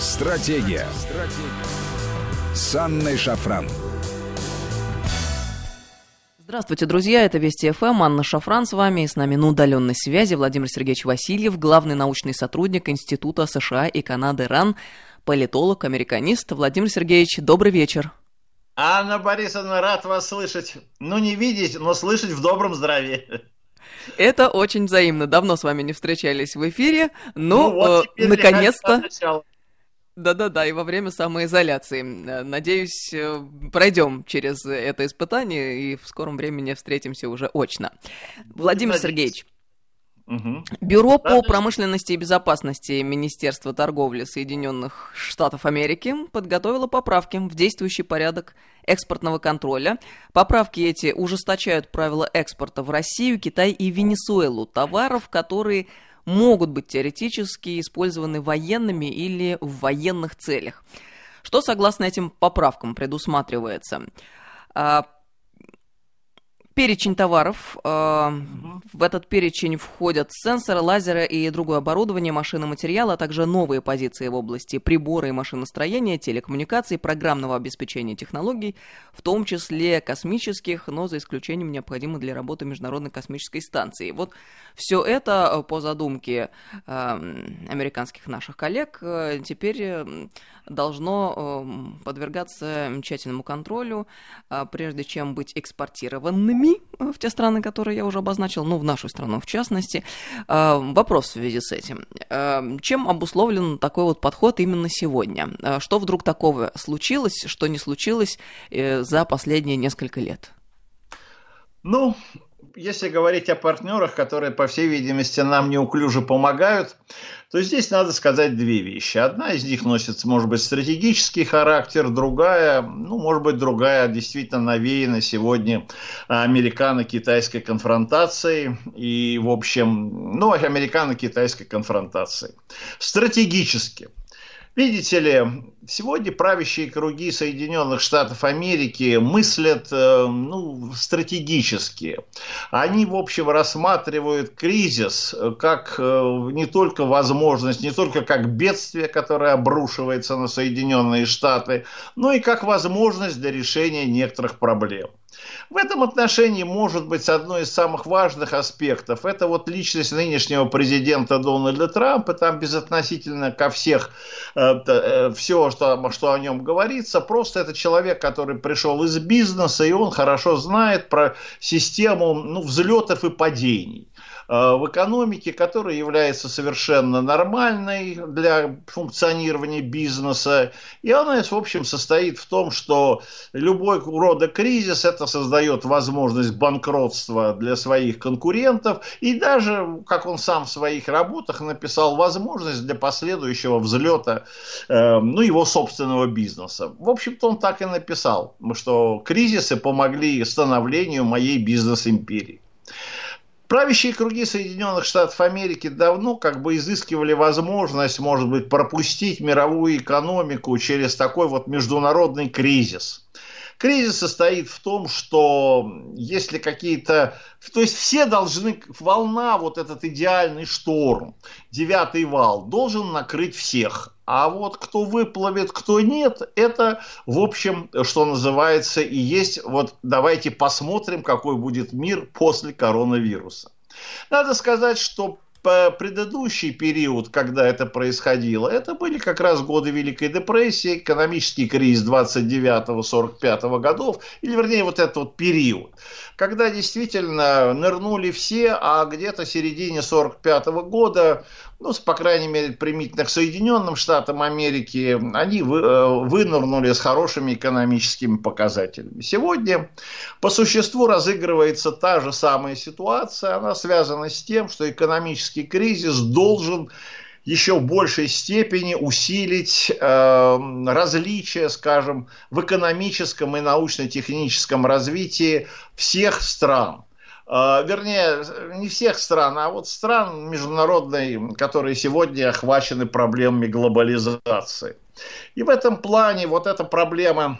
Стратегия. Стратегия. С Анной Шафран. Здравствуйте, друзья, это Вести ФМ, Анна Шафран с вами, и с нами на удаленной связи Владимир Сергеевич Васильев, главный научный сотрудник Института США и Канады РАН, политолог, американист. Владимир Сергеевич, добрый вечер. Анна Борисовна, рад вас слышать. Ну, не видеть, но слышать в добром здравии. Это очень взаимно. Давно с вами не встречались в эфире. Ну, ну вот э, наконец-то. Да-да-да, и во время самоизоляции. Э, надеюсь, э, пройдем через это испытание и в скором времени встретимся уже очно. Владимир Сергеевич, Угу. Бюро по промышленности и безопасности Министерства торговли Соединенных Штатов Америки подготовило поправки в действующий порядок экспортного контроля. Поправки эти ужесточают правила экспорта в Россию, Китай и Венесуэлу товаров, которые могут быть теоретически использованы военными или в военных целях. Что согласно этим поправкам предусматривается? Перечень товаров. Э, в этот перечень входят сенсоры, лазеры и другое оборудование, машины, материалы, а также новые позиции в области прибора и машиностроения, телекоммуникаций, программного обеспечения технологий, в том числе космических, но за исключением необходимых для работы Международной космической станции. Вот все это э, по задумке э, американских наших коллег теперь должно подвергаться тщательному контролю, прежде чем быть экспортированными СМИ в те страны, которые я уже обозначил, ну, в нашу страну в частности. А, вопрос в связи с этим. А, чем обусловлен такой вот подход именно сегодня? А, что вдруг такого случилось, что не случилось э, за последние несколько лет? Ну, если говорить о партнерах, которые, по всей видимости, нам неуклюже помогают, то здесь надо сказать две вещи. Одна из них носит, может быть, стратегический характер, другая, ну, может быть, другая действительно навеяна сегодня американо-китайской конфронтацией и, в общем, ну, американо-китайской конфронтацией. Стратегически – Видите ли, сегодня правящие круги Соединенных Штатов Америки мыслят э, ну, стратегически. Они, в общем, рассматривают кризис как э, не только возможность, не только как бедствие, которое обрушивается на Соединенные Штаты, но и как возможность для решения некоторых проблем. В этом отношении, может быть, одно из самых важных аспектов, это вот личность нынешнего президента Дональда Трампа, там безотносительно ко всех, э, э, все, что, что о нем говорится, просто это человек, который пришел из бизнеса, и он хорошо знает про систему ну, взлетов и падений. Э, в экономике, которая является совершенно нормальной для функционирования бизнеса. И она, в общем, состоит в том, что любой рода кризис это создает возможность банкротства для своих конкурентов и даже, как он сам в своих работах написал, возможность для последующего взлета э, ну, его собственного бизнеса. В общем-то, он так и написал, что кризисы помогли становлению моей бизнес-империи. Правящие круги Соединенных Штатов Америки давно как бы изыскивали возможность, может быть, пропустить мировую экономику через такой вот международный кризис. Кризис состоит в том, что если какие-то... То есть все должны... Волна, вот этот идеальный шторм, девятый вал, должен накрыть всех. А вот кто выплывет, кто нет, это, в общем, что называется, и есть, вот давайте посмотрим, какой будет мир после коронавируса. Надо сказать, что предыдущий период, когда это происходило, это были как раз годы Великой депрессии, экономический кризис 29-45 годов, или вернее вот этот вот период, когда действительно нырнули все, а где-то середине 45 года ну, по крайней мере, примитивно к Соединенным Штатам Америки, они э, вынырнули с хорошими экономическими показателями. Сегодня по существу разыгрывается та же самая ситуация, она связана с тем, что экономический кризис должен еще в большей степени усилить э, различия, скажем, в экономическом и научно-техническом развитии всех стран. А, вернее, не всех стран, а вот стран международной, которые сегодня охвачены проблемами глобализации. И в этом плане вот эта проблема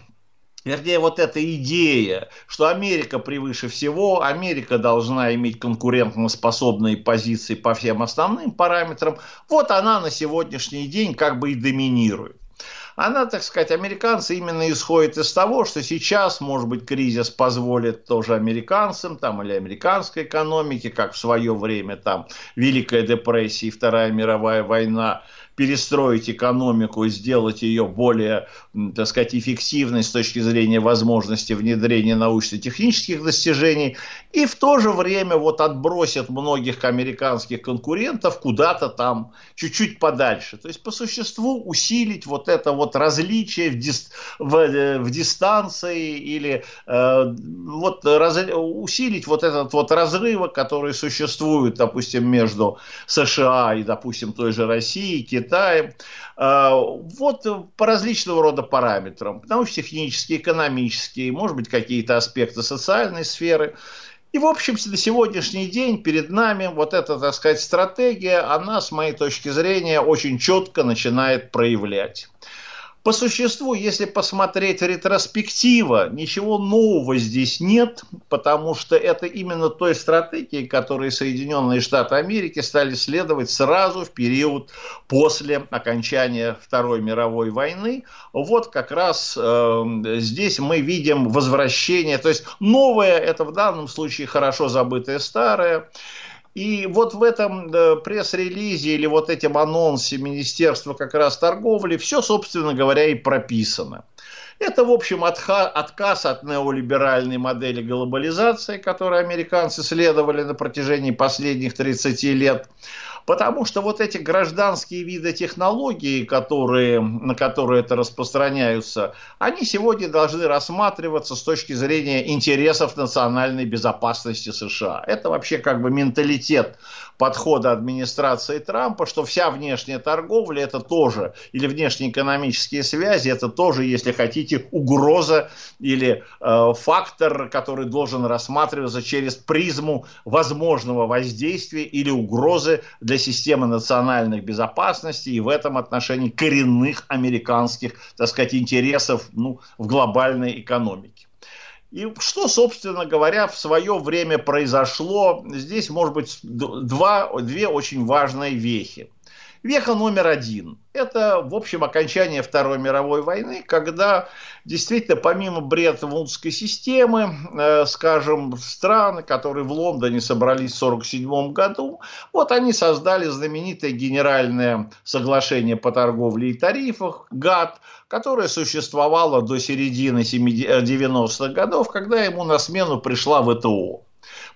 вернее, вот эта идея, что Америка превыше всего, Америка должна иметь конкурентоспособные позиции по всем основным параметрам, вот она на сегодняшний день как бы и доминирует. Она, так сказать, американцы именно исходит из того, что сейчас, может быть, кризис позволит тоже американцам там, или американской экономике, как в свое время там Великая депрессия и Вторая мировая война, перестроить экономику и сделать ее более, так сказать, эффективной с точки зрения возможности внедрения научно-технических достижений, и в то же время вот отбросят многих американских конкурентов куда-то там чуть-чуть подальше. То есть по существу усилить вот это вот различие в, дис, в, э, в дистанции или э, вот раз, усилить вот этот вот разрыв, который существует, допустим, между США и, допустим, той же Россией, Китаем. А, вот по различного рода параметрам. Научно-технические, экономические, может быть, какие-то аспекты социальной сферы. И, в общем-то, на сегодняшний день перед нами вот эта, так сказать, стратегия, она, с моей точки зрения, очень четко начинает проявлять. По существу, если посмотреть ретроспектива, ничего нового здесь нет, потому что это именно той стратегии, которой Соединенные Штаты Америки стали следовать сразу в период после окончания Второй мировой войны. Вот как раз э, здесь мы видим возвращение, то есть новое, это в данном случае хорошо забытое старое, и вот в этом пресс-релизе или вот этим анонсе Министерства как раз торговли все, собственно говоря, и прописано. Это, в общем, отказ от неолиберальной модели глобализации, которой американцы следовали на протяжении последних 30 лет. Потому что вот эти гражданские виды технологий, которые, на которые это распространяются, они сегодня должны рассматриваться с точки зрения интересов национальной безопасности США. Это вообще как бы менталитет подхода администрации Трампа, что вся внешняя торговля это тоже, или внешнеэкономические связи, это тоже, если хотите, угроза или э, фактор, который должен рассматриваться через призму возможного воздействия или угрозы для системы национальной безопасности и в этом отношении коренных американских, так сказать, интересов ну, в глобальной экономике. И что, собственно говоря, в свое время произошло? Здесь, может быть, два, две очень важные вехи. Веха номер один – это, в общем, окончание Второй мировой войны, когда действительно помимо Бреттон-Вудской системы, э, скажем, страны, которые в Лондоне собрались в 1947 году, вот они создали знаменитое генеральное соглашение по торговле и тарифах, ГАТ, которое существовало до середины 90-х годов, когда ему на смену пришла ВТО.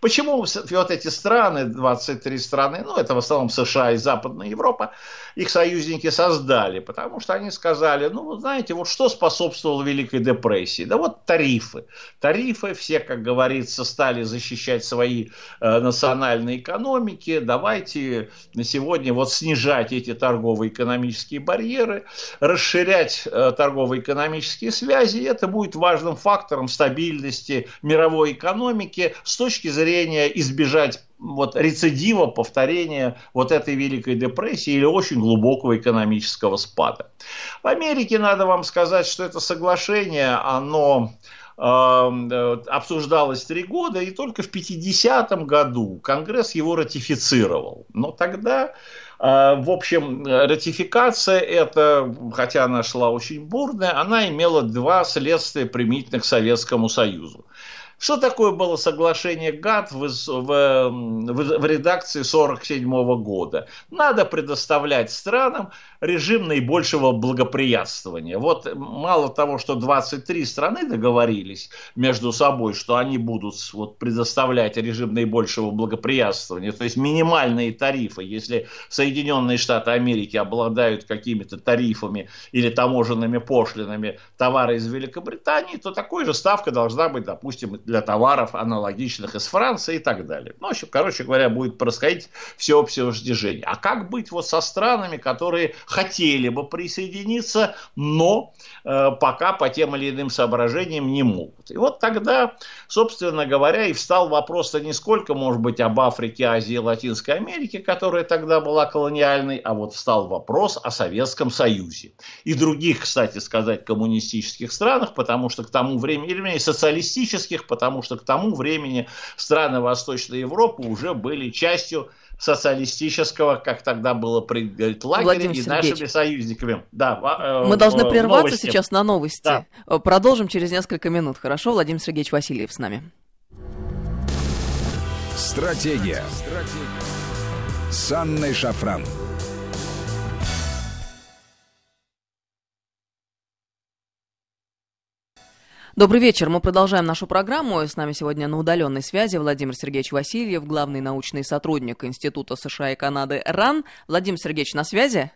Почему вот эти страны, 23 страны, ну это в основном США и Западная Европа, их союзники создали? Потому что они сказали, ну знаете, вот что способствовало Великой депрессии? Да вот тарифы. Тарифы, все, как говорится, стали защищать свои э, национальные экономики. Давайте на сегодня вот снижать эти торговые экономические барьеры, расширять э, торгово-экономические связи. И это будет важным фактором стабильности мировой экономики с точки зрения избежать вот рецидива, повторения вот этой Великой депрессии или очень глубокого экономического спада. В Америке, надо вам сказать, что это соглашение, оно эм, э, обсуждалось три года, и только в 50-м году Конгресс его ратифицировал. Но тогда э, в общем, ратификация это, хотя она шла очень бурная, она имела два следствия применительных к Советскому Союзу. Что такое было соглашение ГАТ в, в, в редакции 1947 года? Надо предоставлять странам режим наибольшего благоприятствования. Вот мало того, что 23 страны договорились между собой, что они будут вот, предоставлять режим наибольшего благоприятствования, то есть минимальные тарифы, если Соединенные Штаты Америки обладают какими-то тарифами или таможенными пошлинами товара из Великобритании, то такой же ставка должна быть, допустим, для товаров аналогичных из Франции и так далее. Ну, в общем, короче говоря, будет происходить всеобщее снижение. А как быть вот со странами, которые хотели бы присоединиться, но э, пока по тем или иным соображениям не могут. И вот тогда, собственно говоря, и встал вопрос-то не сколько, может быть, об Африке, Азии Латинской Америке, которая тогда была колониальной, а вот встал вопрос о Советском Союзе. И других, кстати сказать, коммунистических странах, потому что к тому времени, или социалистических, потому что к тому времени страны Восточной Европы уже были частью социалистического, как тогда было принято, лагеря Владимир и Сергеевич. нашими союзниками. Да, э, Мы должны прерваться новости. сейчас на новости. Да. Э, продолжим через несколько минут. Хорошо, Владимир Сергеевич Васильев с нами. Стратегия. Стратегия. С Анной Шафран. Добрый вечер. Мы продолжаем нашу программу. С нами сегодня на удаленной связи Владимир Сергеевич Васильев, главный научный сотрудник Института США и Канады РАН. Владимир Сергеевич, на связи?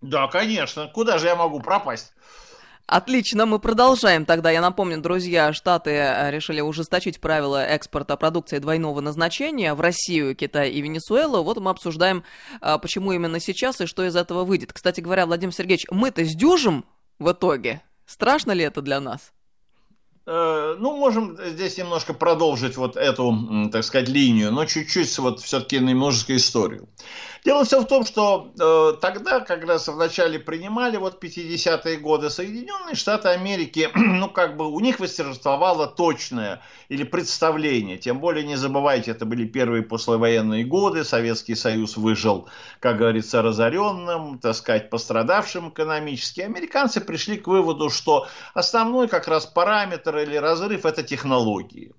Да, конечно. Куда же я могу пропасть? Отлично, мы продолжаем тогда. Я напомню, друзья, Штаты э, решили ужесточить правила экспорта продукции двойного назначения в Россию, Китай и Венесуэлу. Вот мы обсуждаем, э, почему именно сейчас и что из этого выйдет. Кстати говоря, Владимир Сергеевич, мы-то сдюжим в итоге. Страшно ли это для нас? Э, ну, можем здесь немножко продолжить вот эту, так сказать, линию, но чуть-чуть вот все-таки немножечко историю. Дело все в том, что э, тогда, как раз в начале принимали, вот 50-е годы, Соединенные Штаты Америки, ну, как бы у них восторжествовало точное или представление. Тем более, не забывайте, это были первые послевоенные годы, Советский Союз выжил, как говорится, разоренным, так сказать, пострадавшим экономически. Американцы пришли к выводу, что основной как раз параметр или разрыв – это технологии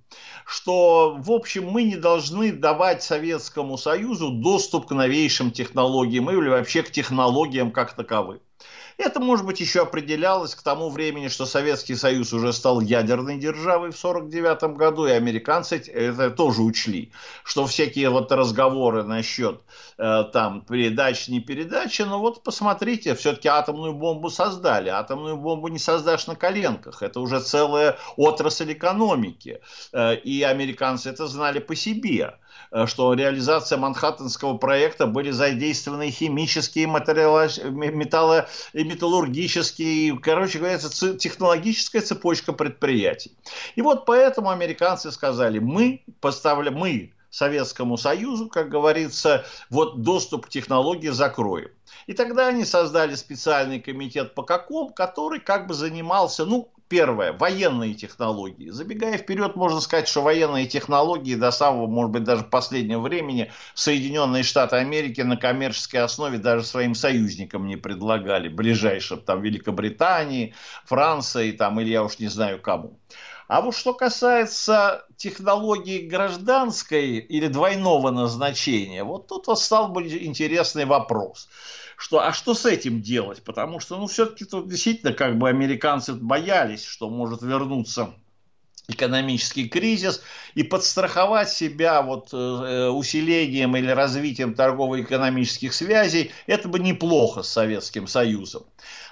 что, в общем, мы не должны давать Советскому Союзу доступ к новейшим технологиям или вообще к технологиям как таковым. Это, может быть, еще определялось к тому времени, что Советский Союз уже стал ядерной державой в 1949 году, и американцы это тоже учли, что всякие вот разговоры насчет э, там передач, не передачи, но вот посмотрите, все-таки атомную бомбу создали, атомную бомбу не создашь на коленках, это уже целая отрасль экономики, э, и американцы это знали по себе. Э, что реализация Манхэттенского проекта были задействованы химические, металло, и металлургические, короче говоря, технологическая цепочка предприятий. И вот поэтому американцы сказали, мы поставляем, мы Советскому Союзу, как говорится, вот доступ к технологии закроем. И тогда они создали специальный комитет по каком, который как бы занимался, ну, Первое. Военные технологии. Забегая вперед, можно сказать, что военные технологии до самого, может быть, даже последнего времени Соединенные Штаты Америки на коммерческой основе даже своим союзникам не предлагали. Ближайшим, там, Великобритании, Франции, там, или я уж не знаю кому. А вот что касается технологии гражданской или двойного назначения, вот тут вот стал бы интересный вопрос – что, а что с этим делать? Потому что, ну, все-таки тут действительно как бы американцы боялись, что может вернуться экономический кризис и подстраховать себя вот э, усилением или развитием торгово-экономических связей, это бы неплохо с Советским Союзом.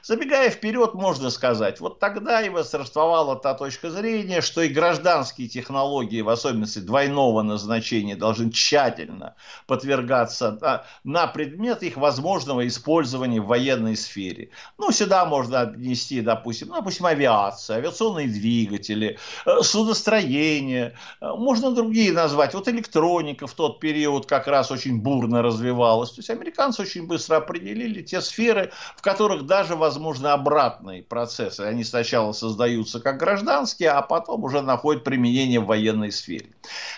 Забегая вперед, можно сказать, вот тогда и восторжествовала та точка зрения, что и гражданские технологии, в особенности двойного назначения, должны тщательно подвергаться на предмет их возможного использования в военной сфере. Ну, сюда можно отнести, допустим, ну, допустим, авиация, авиационные двигатели, э, судостроение, э, можно другие назвать. Вот электроника в тот период как раз очень бурно развивалась. То есть американцы очень быстро определили те сферы, в которых даже возможно возможны обратные процессы. Они сначала создаются как гражданские, а потом уже находят применение в военной сфере.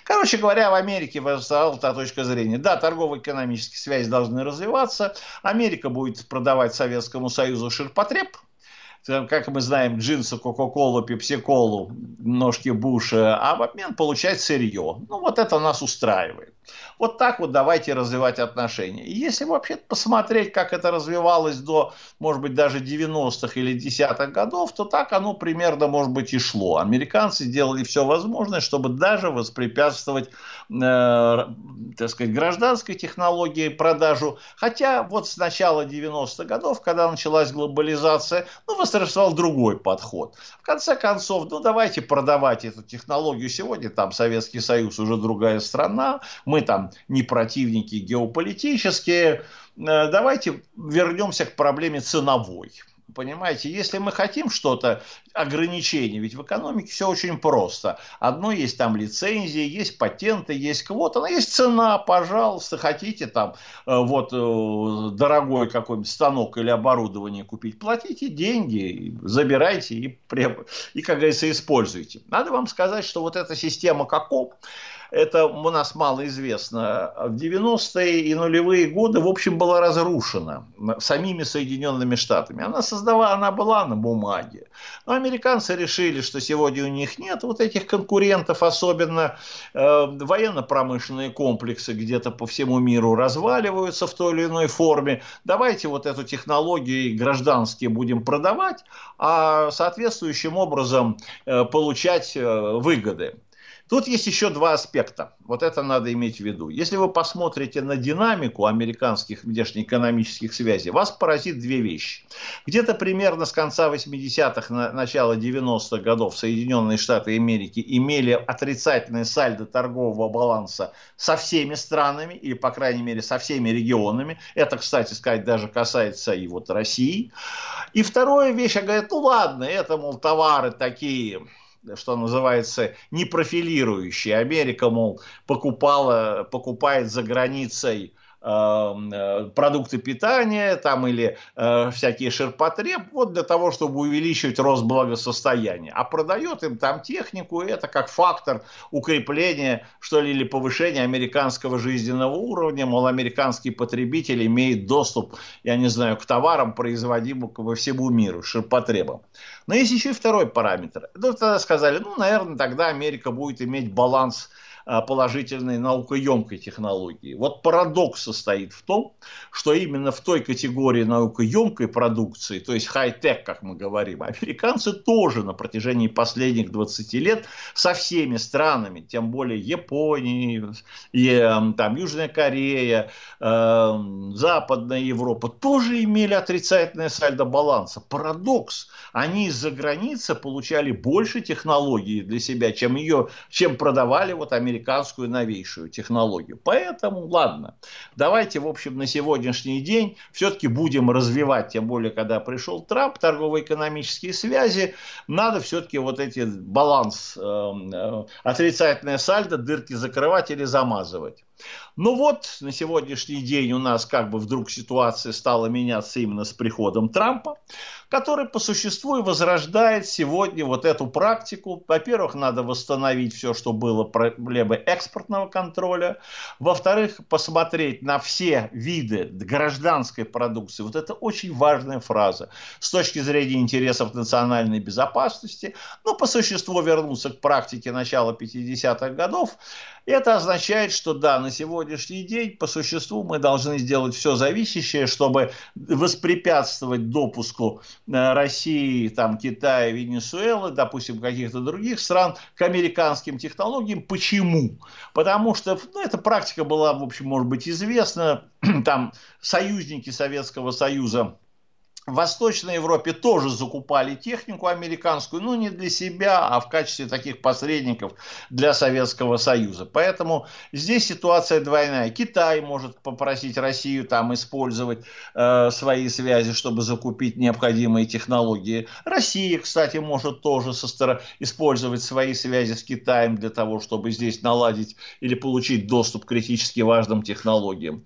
Короче говоря, в Америке возникла та точка зрения. Да, торгово-экономические связи должны развиваться. Америка будет продавать Советскому Союзу ширпотреб, как мы знаем, джинсы, кока-колу, пепси-колу, ножки Буша, а в обмен получать сырье. Ну, вот это нас устраивает. Вот так вот давайте развивать отношения. И если вообще посмотреть, как это развивалось до, может быть, даже 90-х или 10-х годов, то так оно примерно, может быть, и шло. Американцы делали все возможное, чтобы даже воспрепятствовать, э, так сказать, гражданской технологии продажу. Хотя вот с начала 90-х годов, когда началась глобализация, ну, восторжествовал другой подход. В конце концов, ну, давайте продавать эту технологию сегодня, там Советский Союз уже другая страна, мы там не противники геополитические. Э, давайте вернемся к проблеме ценовой. Понимаете, если мы хотим что-то, ограничение, ведь в экономике все очень просто. Одно есть там лицензии, есть патенты, есть квота, но есть цена, пожалуйста, хотите там э, вот э, дорогой какой-нибудь станок или оборудование купить, платите деньги, забирайте и, и как говорится, используйте. Надо вам сказать, что вот эта система КАКОП, это у нас мало известно, в 90-е и нулевые годы, в общем, была разрушена самими Соединенными Штатами. Она создавала, она была на бумаге. Но американцы решили, что сегодня у них нет вот этих конкурентов, особенно э, военно-промышленные комплексы где-то по всему миру разваливаются в той или иной форме. Давайте вот эту технологию гражданские будем продавать, а соответствующим образом э, получать э, выгоды. Тут есть еще два аспекта. Вот это надо иметь в виду. Если вы посмотрите на динамику американских внешнеэкономических связей, вас поразит две вещи. Где-то примерно с конца 80-х, начала 90-х годов Соединенные Штаты Америки имели отрицательное сальдо торгового баланса со всеми странами, или, по крайней мере, со всеми регионами. Это, кстати сказать, даже касается и вот России. И вторая вещь, говорят, ну ладно, это, мол, товары такие что называется, не профилирующие. Америка, мол, покупала, покупает за границей продукты питания там или э, всякие ширпотреб, вот для того, чтобы увеличивать рост благосостояния. А продает им там технику, и это как фактор укрепления, что ли, или повышения американского жизненного уровня, мол, американский потребитель имеет доступ, я не знаю, к товарам, производимым по всему миру, ширпотребам. Но есть еще и второй параметр. Ну, тогда сказали, ну, наверное, тогда Америка будет иметь баланс положительной наукоемкой технологии. Вот парадокс состоит в том, что именно в той категории наукоемкой продукции, то есть хай-тек, как мы говорим, американцы тоже на протяжении последних 20 лет со всеми странами, тем более Японией, там, Южная Корея, э, Западная Европа, тоже имели отрицательное сальдо баланса. Парадокс. Они из-за границы получали больше технологий для себя, чем, ее, чем продавали вот американцы американскую новейшую технологию. Поэтому, ладно, давайте, в общем, на сегодняшний день все-таки будем развивать, тем более, когда пришел Трамп, торгово-экономические связи, надо все-таки вот эти баланс, э, э, отрицательное сальдо, дырки закрывать или замазывать. Ну вот, на сегодняшний день у нас как бы вдруг ситуация стала меняться именно с приходом Трампа, который по существу и возрождает сегодня вот эту практику. Во-первых, надо восстановить все, что было проблемой экспортного контроля. Во-вторых, посмотреть на все виды гражданской продукции. Вот это очень важная фраза с точки зрения интересов национальной безопасности. Но по существу вернуться к практике начала 50-х годов. Это означает, что да, на сегодняшний день по существу мы должны сделать все зависящее, чтобы воспрепятствовать допуску России, там, Китая, Венесуэлы, допустим, каких-то других стран к американским технологиям. Почему? Потому что ну, эта практика была, в общем, может быть, известна. Там союзники Советского Союза в Восточной Европе тоже закупали технику американскую, но не для себя, а в качестве таких посредников для Советского Союза. Поэтому здесь ситуация двойная. Китай может попросить Россию там использовать э, свои связи, чтобы закупить необходимые технологии. Россия, кстати, может тоже со стороны использовать свои связи с Китаем для того, чтобы здесь наладить или получить доступ к критически важным технологиям.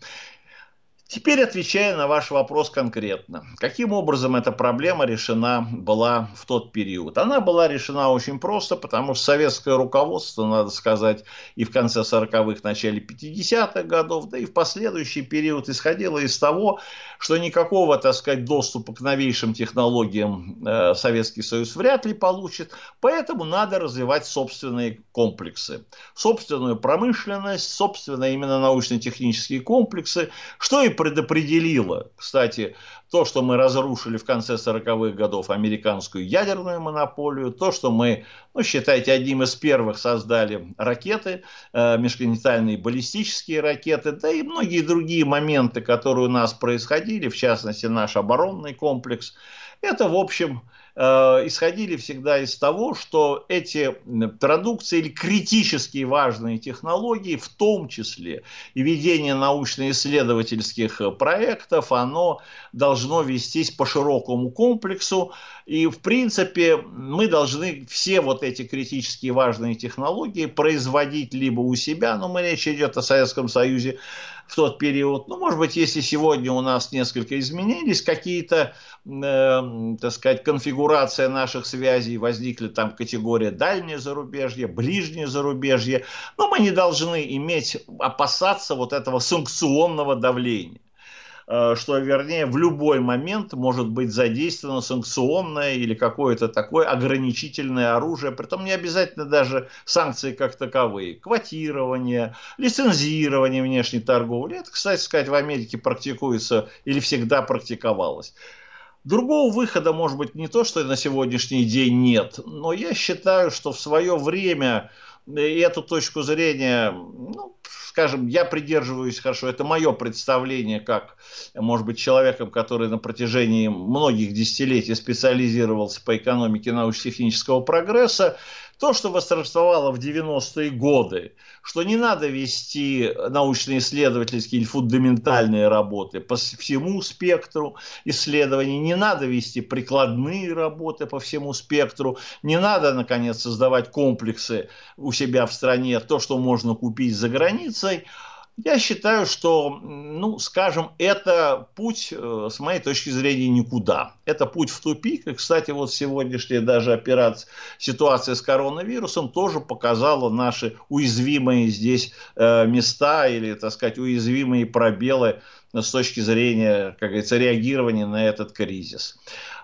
Теперь отвечая на ваш вопрос конкретно. Каким образом эта проблема решена была в тот период? Она была решена очень просто, потому что советское руководство, надо сказать, и в конце 40-х, начале 50-х годов, да и в последующий период исходило из того, что никакого, так сказать, доступа к новейшим технологиям э, Советский Союз вряд ли получит, поэтому надо развивать собственные комплексы, собственную промышленность, собственно именно научно-технические комплексы, что и предопределило, кстати, то, что мы разрушили в конце 40-х годов американскую ядерную монополию, то, что мы, ну, считайте, одним из первых создали ракеты, э, межконтинентальные баллистические ракеты, да и многие другие моменты, которые у нас происходили, в частности, наш оборонный комплекс, это, в общем, исходили всегда из того, что эти продукции или критически важные технологии, в том числе и ведение научно-исследовательских проектов, оно должно вестись по широкому комплексу. И, в принципе, мы должны все вот эти критически важные технологии производить либо у себя, но мы речь идет о Советском Союзе, в тот период. Ну, может быть, если сегодня у нас несколько изменились какие-то, э, так сказать, конфигурация наших связей, возникли там категория дальнее зарубежье, ближнее зарубежье, но мы не должны иметь, опасаться вот этого санкционного давления. Э, что, вернее, в любой момент может быть задействовано санкционное или какое-то такое ограничительное оружие, притом не обязательно даже санкции как таковые. Квотирование, лицензирование внешней торговли. Это, кстати сказать, в Америке практикуется или всегда практиковалось. Другого выхода, может быть, не то, что на сегодняшний день нет, но я считаю, что в свое время эту точку зрения, ну, скажем, я придерживаюсь хорошо, это мое представление, как, может быть, человеком, который на протяжении многих десятилетий специализировался по экономике научно-технического прогресса, то, что восторжествовало в 90-е годы, что не надо вести научно-исследовательские или фундаментальные работы по всему спектру исследований, не надо вести прикладные работы по всему спектру, не надо, наконец, создавать комплексы у себя в стране, то, что можно купить за границей, я считаю, что, ну, скажем, это путь, э, с моей точки зрения, никуда. Это путь в тупик. И, кстати, вот сегодняшняя даже операция, ситуация с коронавирусом тоже показала наши уязвимые здесь э, места или, так сказать, уязвимые пробелы с точки зрения, как говорится, реагирования на этот кризис.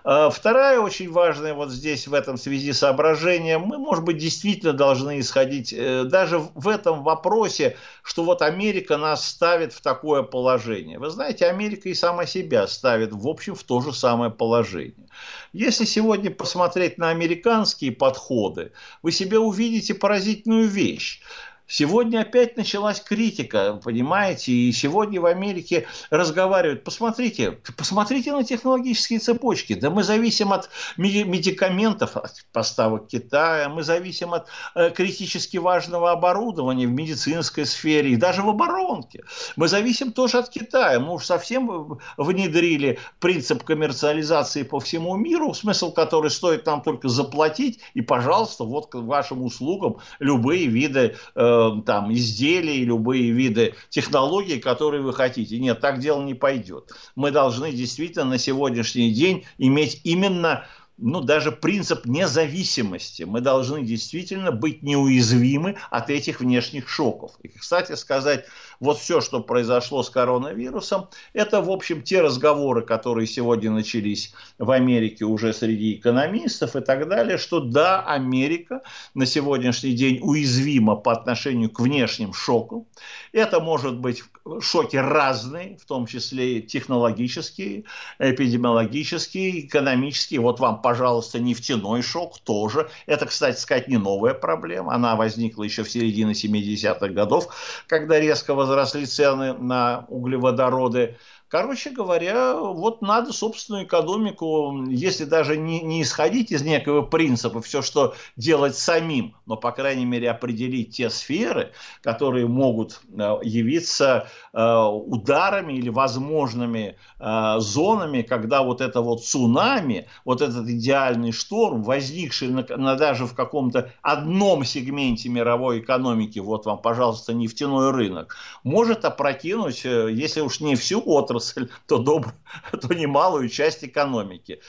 А вторая очень важная вот здесь в этом связи соображение, мы, может быть, действительно должны исходить э, даже в этом вопросе, что вот Америка нас ставит в такое положение. Вы знаете, Америка и сама себя ставит, в общем, в то же самое положение. Если сегодня посмотреть на американские подходы, вы себе увидите поразительную вещь. Сегодня опять началась критика, понимаете, и сегодня в Америке разговаривают, посмотрите, посмотрите на технологические цепочки, да мы зависим от медикаментов, от поставок Китая, мы зависим от э, критически важного оборудования в медицинской сфере и даже в оборонке. Мы зависим тоже от Китая, мы уж совсем внедрили принцип коммерциализации по всему миру, смысл который стоит нам только заплатить, и, пожалуйста, вот к вашим услугам любые виды э, там, изделия, любые виды технологий, которые вы хотите. Нет, так дело не пойдет. Мы должны действительно на сегодняшний день иметь именно ну, даже принцип независимости. Мы должны действительно быть неуязвимы от этих внешних шоков. И, кстати сказать, вот все, что произошло с коронавирусом, это, в общем, те разговоры, которые сегодня начались в Америке уже среди экономистов и так далее, что да, Америка на сегодняшний день уязвима по отношению к внешним шокам. Это может быть шоки разные, в том числе технологические, эпидемиологические, экономические. Вот вам, пожалуйста, нефтяной шок тоже. Это, кстати сказать, не новая проблема. Она возникла еще в середине 70-х годов, когда резко возросли цены на углеводороды. Короче говоря, вот надо собственную экономику, если даже не, не исходить из некого принципа, все, что делать самим, но, по крайней мере, определить те сферы, которые могут э, явиться э, ударами или возможными э, зонами, когда вот это вот цунами, вот этот идеальный шторм, возникший на, на даже в каком-то одном сегменте мировой экономики, вот вам, пожалуйста, нефтяной рынок, может опрокинуть, если уж не всю отрасль, отрасль, то, доб... то немалую часть экономики.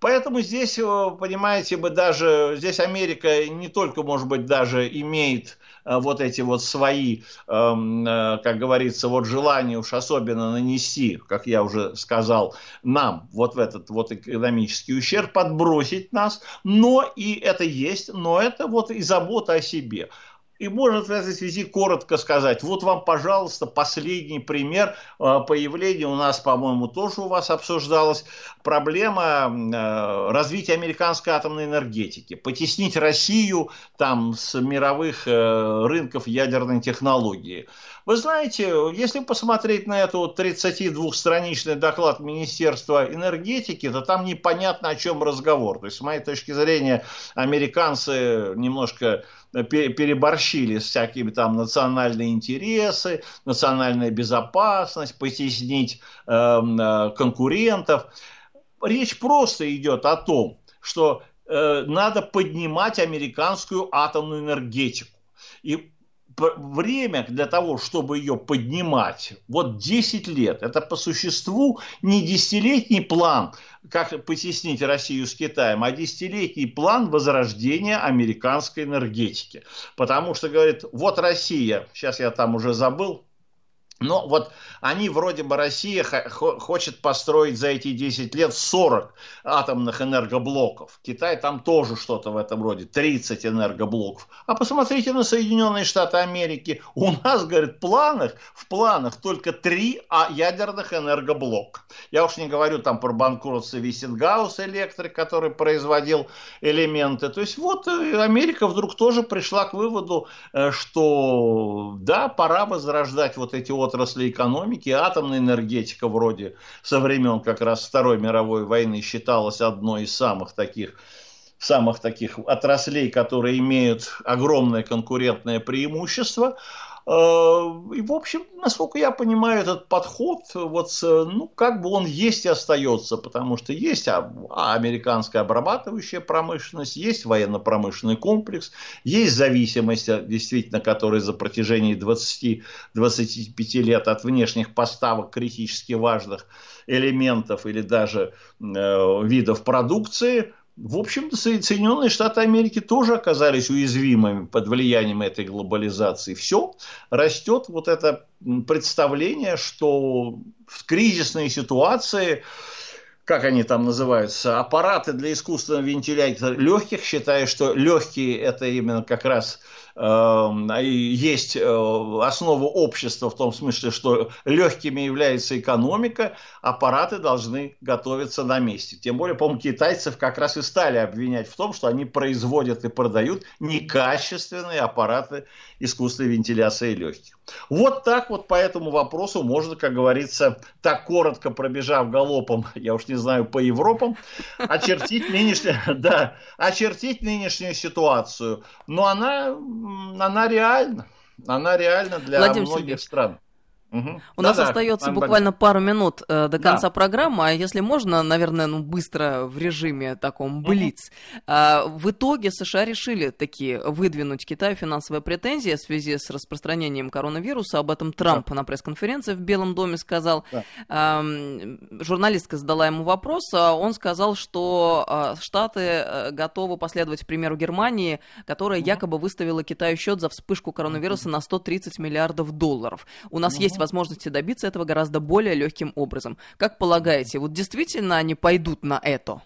Поэтому здесь, э, понимаете, мы даже, здесь Америка не только, может быть, даже имеет э, вот эти вот свои, эм, э, как говорится, вот желания уж особенно нанести, как я уже сказал, нам вот в этот вот экономический ущерб, подбросить нас, но и это есть, но это вот и забота о себе. И может в этой связи коротко сказать, вот вам, пожалуйста, последний пример э, появления, у нас, по-моему, тоже у вас обсуждалась, проблема э, развития американской атомной энергетики. Потеснить Россию там с мировых э, рынков ядерной технологии. Вы знаете, если посмотреть на эту 32-страничный доклад Министерства энергетики, то там непонятно, о чем разговор. То есть, с моей точки зрения, американцы немножко переборщили с всякими там национальные интересы, национальная безопасность, потеснить эм, э, конкурентов. Речь просто идет о том, что э, надо поднимать американскую атомную энергетику. И время для того, чтобы ее поднимать, вот 10 лет. Это по существу не десятилетний план, как потеснить Россию с Китаем, а десятилетний план возрождения американской энергетики. Потому что, говорит, вот Россия, сейчас я там уже забыл, но вот они вроде бы Россия хочет построить за эти 10 лет 40 атомных энергоблоков. Китай там тоже что-то в этом роде, 30 энергоблоков. А посмотрите на Соединенные Штаты Америки. У нас, говорит, в планах, в планах только 3 а ядерных энергоблока. Я уж не говорю там про банкротство Виссенгаус Электрик, который производил элементы. То есть вот э, Америка вдруг тоже пришла к выводу, э, что да, пора возрождать вот эти отрасли экономики. Атомная энергетика вроде со времен как раз Второй мировой войны считалась одной из самых таких самых таких отраслей, которые имеют огромное конкурентное преимущество. Э, и, в общем, насколько я понимаю, этот подход, вот, ну, как бы он есть и остается, потому что есть американская обрабатывающая промышленность, есть военно-промышленный комплекс, есть зависимость, действительно, которая за протяжении 20-25 лет от внешних поставок критически важных элементов или даже э, видов продукции – в общем-то, Соединенные Штаты Америки тоже оказались уязвимыми под влиянием этой глобализации. Все растет вот это представление, что в кризисной ситуации как они там называются, аппараты для искусственного вентиляции легких, считая, что легкие это именно как раз Эм, есть э, основа общества в том смысле, что легкими является экономика, аппараты должны готовиться на месте. Тем более, по-моему, китайцев как раз и стали обвинять в том, что они производят и продают некачественные аппараты искусственной вентиляции легких. Вот так вот по этому вопросу можно, как говорится, так коротко пробежав галопом, я уж не знаю, по Европам, очертить, нынешнюю, да, очертить нынешнюю ситуацию. Но она она реальна. Она реальна для Владимир многих Сергеевич, стран. Угу. У да, нас да, остается буквально пару минут э, до конца да. программы, а если можно, наверное, ну быстро в режиме таком блиц. Угу. А, в итоге США решили такие выдвинуть Китаю финансовые претензии в связи с распространением коронавируса. Об этом Трамп да. на пресс-конференции в Белом доме сказал. Да. А, журналистка задала ему вопрос, а он сказал, что а, Штаты э, готовы последовать примеру Германии, которая угу. якобы выставила Китаю счет за вспышку коронавируса угу. на 130 миллиардов долларов. У нас угу. есть возможности добиться этого гораздо более легким образом. Как полагаете, вот действительно они пойдут на это?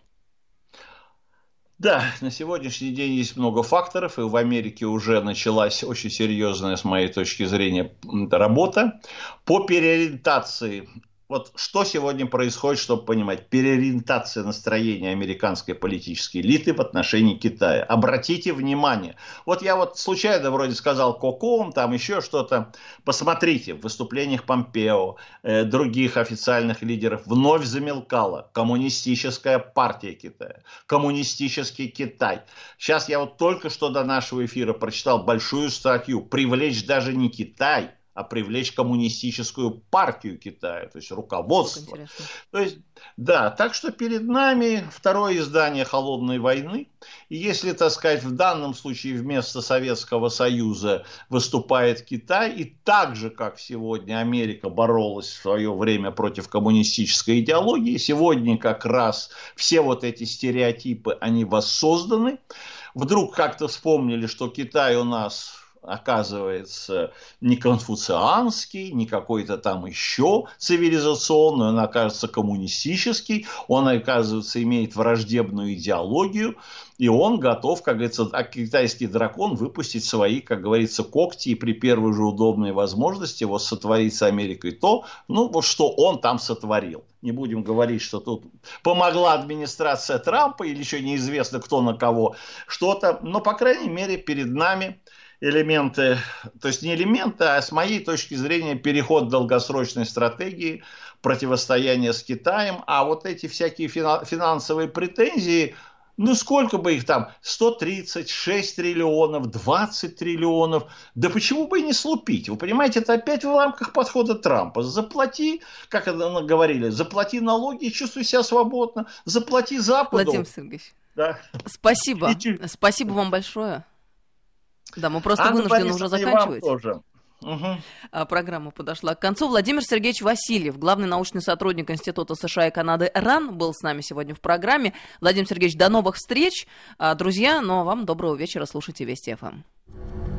Да, на сегодняшний день есть много факторов, и в Америке уже началась очень серьезная, с моей точки зрения, работа по переориентации вот что сегодня происходит, чтобы понимать, переориентация настроения американской политической элиты в отношении Китая. Обратите внимание, вот я вот случайно вроде сказал Коком, там еще что-то, посмотрите, в выступлениях Помпео, э, других официальных лидеров вновь замелкала коммунистическая партия Китая, коммунистический Китай. Сейчас я вот только что до нашего эфира прочитал большую статью «Привлечь даже не Китай», а привлечь коммунистическую партию Китая, то есть руководство. То есть, да, так что перед нами второе издание холодной войны. И если, так сказать, в данном случае вместо Советского Союза выступает Китай, и так же, как сегодня Америка боролась в свое время против коммунистической идеологии, сегодня как раз все вот эти стереотипы, они воссозданы. Вдруг как-то вспомнили, что Китай у нас оказывается не конфуцианский, не какой-то там еще цивилизационный, он оказывается коммунистический, он, оказывается, имеет враждебную идеологию, и он готов, как говорится, а китайский дракон выпустить свои, как говорится, когти и при первой же удобной возможности вот сотворить с Америкой то, ну, вот что он там сотворил. Не будем говорить, что тут помогла администрация Трампа или еще неизвестно кто на кого что-то, но, по крайней мере, перед нами элементы, то есть не элементы, а с моей точки зрения переход долгосрочной стратегии противостояния с Китаем, а вот эти всякие финансовые претензии – ну, сколько бы их там? 136 триллионов, 20 триллионов. Да почему бы и не слупить? Вы понимаете, это опять в рамках подхода Трампа. Заплати, как это говорили, заплати налоги и чувствуй себя свободно. Заплати Западу. Владимир Сергеевич, да. спасибо. И... Спасибо вам большое. Да, мы просто Анна вынуждены Борисовна, уже заканчивать. тоже. Угу. Программа подошла к концу. Владимир Сергеевич Васильев, главный научный сотрудник Института США и Канады РАН, был с нами сегодня в программе. Владимир Сергеевич, до новых встреч. А, друзья, ну а вам доброго вечера. Слушайте Вести ФМ.